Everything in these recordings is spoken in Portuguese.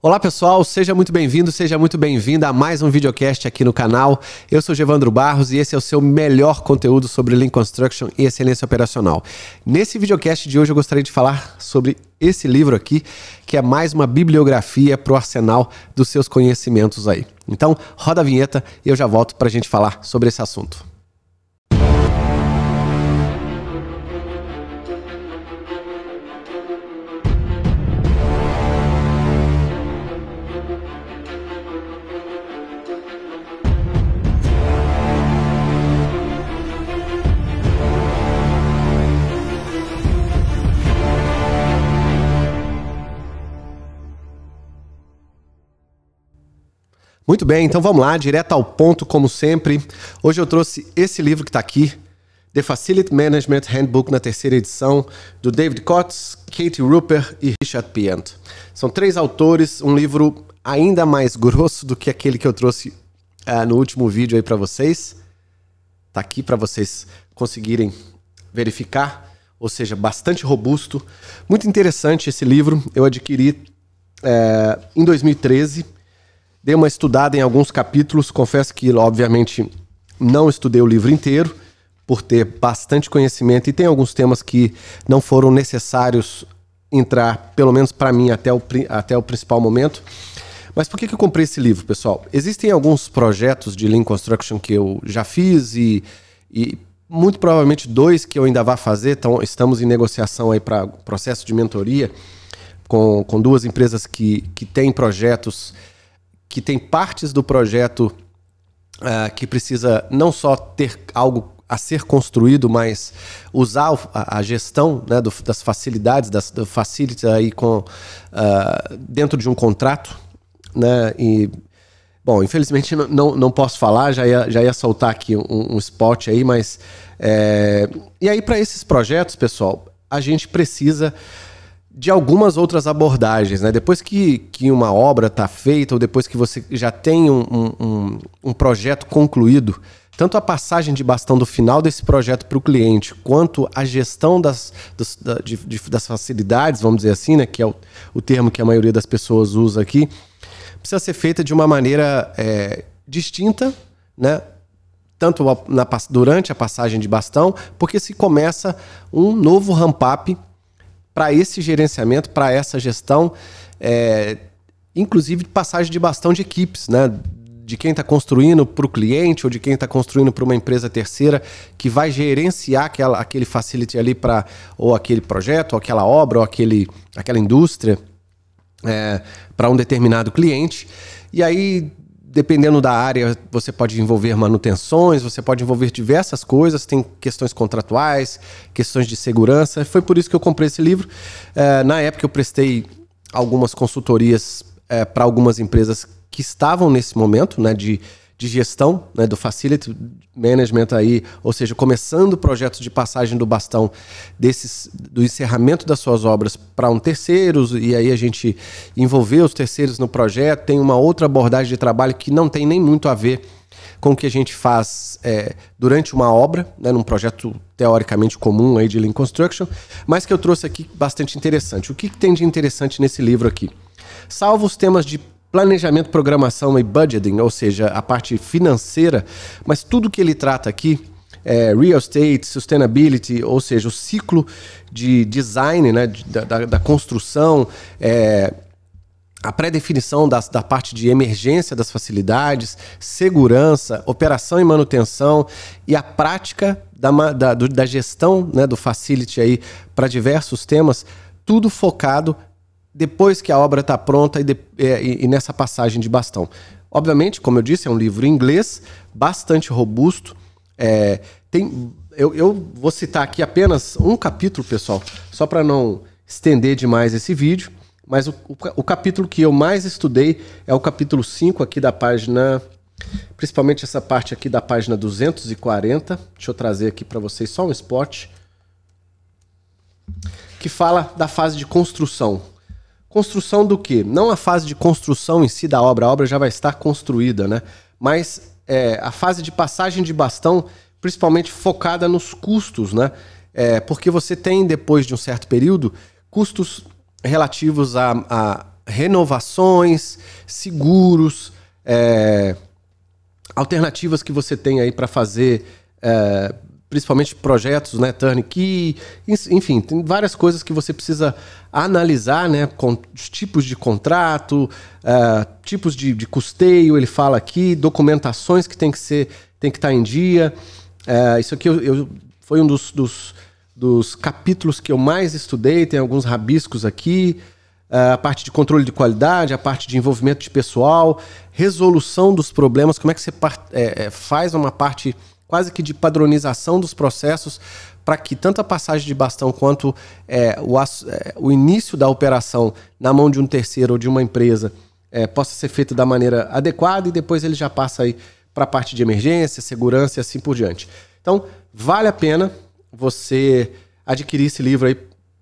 Olá pessoal, seja muito bem-vindo, seja muito bem-vinda a mais um videocast aqui no canal. Eu sou Gevandro Barros e esse é o seu melhor conteúdo sobre Lean Construction e excelência operacional. Nesse videocast de hoje eu gostaria de falar sobre esse livro aqui, que é mais uma bibliografia para o arsenal dos seus conhecimentos aí. Então, roda a vinheta e eu já volto para a gente falar sobre esse assunto. Muito bem, então vamos lá, direto ao ponto, como sempre. Hoje eu trouxe esse livro que está aqui, The Facility Management Handbook, na terceira edição, do David Kotz, Katie Rupert e Richard Piant. São três autores, um livro ainda mais grosso do que aquele que eu trouxe uh, no último vídeo aí para vocês. Está aqui para vocês conseguirem verificar, ou seja, bastante robusto. Muito interessante esse livro, eu adquiri uh, em 2013 Dei uma estudada em alguns capítulos, confesso que, obviamente, não estudei o livro inteiro, por ter bastante conhecimento, e tem alguns temas que não foram necessários entrar, pelo menos para mim, até o, até o principal momento. Mas por que, que eu comprei esse livro, pessoal? Existem alguns projetos de Lean Construction que eu já fiz e, e muito provavelmente dois que eu ainda vá fazer. Então, estamos em negociação aí para processo de mentoria com, com duas empresas que, que têm projetos que tem partes do projeto uh, que precisa não só ter algo a ser construído, mas usar a, gestão né, do, das facilidades, das do facility aí com, uh, dentro de um contrato. Né, e, bom, infelizmente não, não posso falar, já ia, já ia soltar aqui um, um spot aí, mas. É, e aí, para esses projetos, pessoal, a gente precisa de algumas outras abordagens, né? Depois que, que uma obra está feita ou depois que você já tem um, um, um, projeto concluído, tanto a passagem de bastão do final desse projeto para o cliente, quanto a gestão das, da, de, de, das facilidades, vamos dizer assim, né? Que é o, o termo que a maioria das pessoas usa aqui, precisa ser feita de uma maneira é, distinta, né? Tanto na, durante a passagem de bastão, porque se começa um novo ramp-up para esse gerenciamento, para essa gestão, é, inclusive de passagem de bastão de equipes, né? De quem está construindo para o cliente ou de quem está construindo para uma empresa terceira que vai gerenciar aquela, aquele facility ali para ou aquele projeto, ou aquela obra, ou aquele, aquela indústria é, para um determinado cliente. E aí dependendo da área, você pode envolver manutenções, você pode envolver diversas coisas, tem questões contratuais, questões de segurança. Foi por isso que eu comprei esse livro. É, na época eu prestei algumas consultorias é, para algumas empresas que estavam nesse momento, né, de de gestão, né, do facility management aí, ou seja, começando projetos de passagem do bastão desses do encerramento das suas obras para um terceiro e aí a gente envolver os terceiros no projeto, tem uma outra abordagem de trabalho que não tem nem muito a ver com o que a gente faz é, durante uma obra, né, num projeto teoricamente comum aí de Lean Construction, mas que eu trouxe aqui bastante interessante. O que, que tem de interessante nesse livro aqui? Salvo os temas de planejamento, programação e budgeting, ou seja, a parte financeira, mas tudo que ele trata aqui é real estate, sustainability, ou seja, o ciclo de design, né, da, da, da construção, é, a pré-definição da, parte de emergência das facilidades, segurança, operação e manutenção e a prática da, da, da gestão né, do facility aí para diversos temas, tudo focado depois que a obra está pronta e, de, e, nessa passagem de bastão. Obviamente, como eu disse, é um livro em inglês, bastante robusto. É, tem, eu, eu, vou citar aqui apenas um capítulo, pessoal, só para não estender demais esse vídeo. Mas o, o, o, capítulo que eu mais estudei é o capítulo 5 aqui da página. Principalmente essa parte aqui da página 240. Deixa eu trazer aqui para vocês só um spot. Que fala da fase de construção. Construção do quê? Não a fase de construção em si da obra, a obra já vai estar construída, né? Mas é, a fase de passagem de bastão, principalmente focada nos custos, né? É, porque você tem, depois de um certo período, custos relativos a, a renovações, seguros, é, alternativas que você tem aí para fazer, é, principalmente projetos, né, turnkey, enfim, tem várias coisas que você precisa analisar, né, com os tipos de contrato, é, tipos de, de, custeio, ele fala aqui, documentações que tem que ser, tem que estar tá em dia. É, isso aqui eu, eu, foi um dos, dos, dos capítulos que eu mais estudei, tem alguns rabiscos aqui. É, a parte de controle de qualidade, a parte de envolvimento de pessoal, resolução dos problemas, como é que você é, faz uma parte quase que de padronização dos processos para que tanto a passagem de bastão quanto é, o, é, o, início da operação na mão de um terceiro ou de uma empresa é, possa ser feito da maneira adequada e depois ele já passa aí para a parte de emergência, segurança e assim por diante. Então, vale a pena você adquirir esse livro aí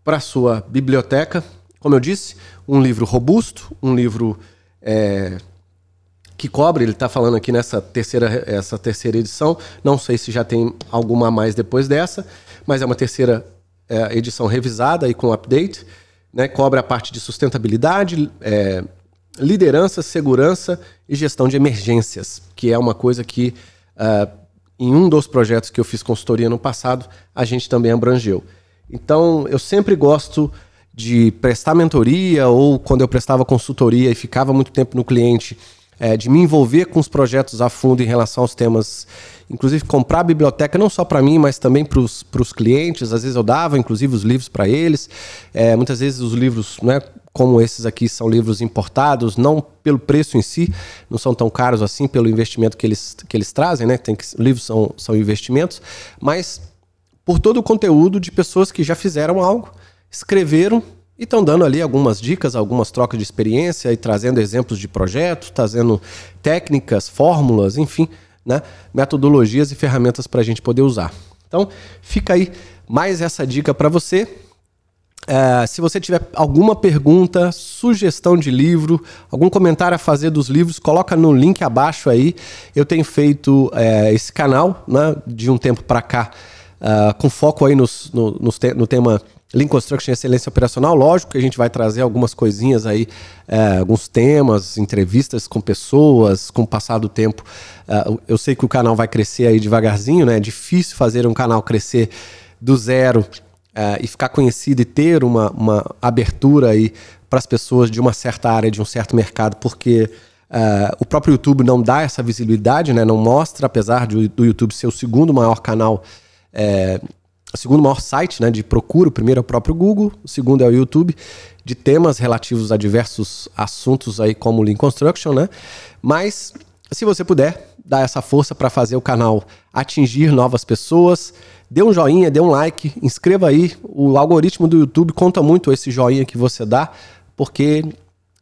para sua biblioteca. Como eu disse, um livro robusto, um livro é, que cobre, ele está falando aqui nessa terceira, essa terceira edição. Não sei se já tem alguma a mais depois dessa, mas é uma terceira é, edição revisada e com update. Né, cobre a parte de sustentabilidade, é, liderança, segurança e gestão de emergências, que é uma coisa que uh, em um dos projetos que eu fiz consultoria no passado, a gente também abrangeu. Então, eu sempre gosto de prestar mentoria ou quando eu prestava consultoria e ficava muito tempo no cliente, é, de me envolver com os projetos a fundo em relação aos temas, inclusive comprar a biblioteca não só para mim, mas também para os clientes. Às vezes eu dava, inclusive, os livros para eles. É, muitas vezes os livros, né, como esses aqui, são livros importados, não pelo preço em si, não são tão caros assim pelo investimento que eles, que eles trazem, né? Tem que, livros são, são investimentos, mas por todo o conteúdo de pessoas que já fizeram algo escreveram e estão dando ali algumas dicas, algumas trocas de experiência e trazendo exemplos de projetos, trazendo técnicas, fórmulas, enfim, né? metodologias e ferramentas para a gente poder usar. Então, fica aí mais essa dica para você. É, se você tiver alguma pergunta, sugestão de livro, algum comentário a fazer dos livros, coloca no link abaixo aí. Eu tenho feito é, esse canal né, de um tempo para cá, uh, com foco aí nos, no, nos te no tema Lean Construction Excelência Operacional, lógico que a gente vai trazer algumas coisinhas aí, é, alguns temas, entrevistas com pessoas, com o passar do tempo. É, eu sei que o canal vai crescer aí devagarzinho, né? É difícil fazer um canal crescer do zero é, e ficar conhecido e ter uma, uma abertura aí para as pessoas de uma certa área, de um certo mercado, porque é, o próprio YouTube não dá essa visibilidade, né? Não mostra, apesar de, do YouTube ser o segundo maior canal é, o segundo maior site né, de procura, o primeiro é o próprio Google, o segundo é o YouTube, de temas relativos a diversos assuntos aí como Lean Construction, né? Mas se você puder dar essa força para fazer o canal atingir novas pessoas, dê um joinha, dê um like, inscreva aí. O algoritmo do YouTube conta muito esse joinha que você dá, porque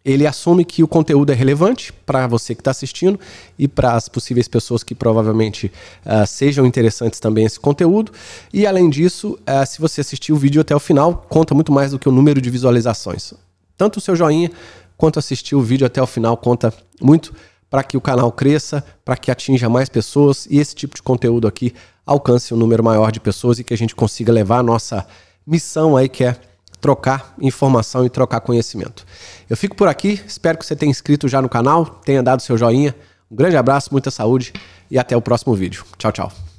ele assume que o conteúdo é relevante para você que está assistindo e para as possíveis pessoas que provavelmente uh, sejam interessantes também esse conteúdo. E além disso, uh, se você assistir o vídeo até o final, conta muito mais do que o número de visualizações. Tanto o seu joinha quanto assistir o vídeo até o final conta muito para que o canal cresça, para que atinja mais pessoas e esse tipo de conteúdo aqui alcance um número maior de pessoas e que a gente consiga levar a nossa missão aí que é trocar informação e trocar conhecimento. Eu fico por aqui, espero que você tenha inscrito já no canal, tenha dado seu joinha. Um grande abraço, muita saúde e até o próximo vídeo. Tchau, tchau.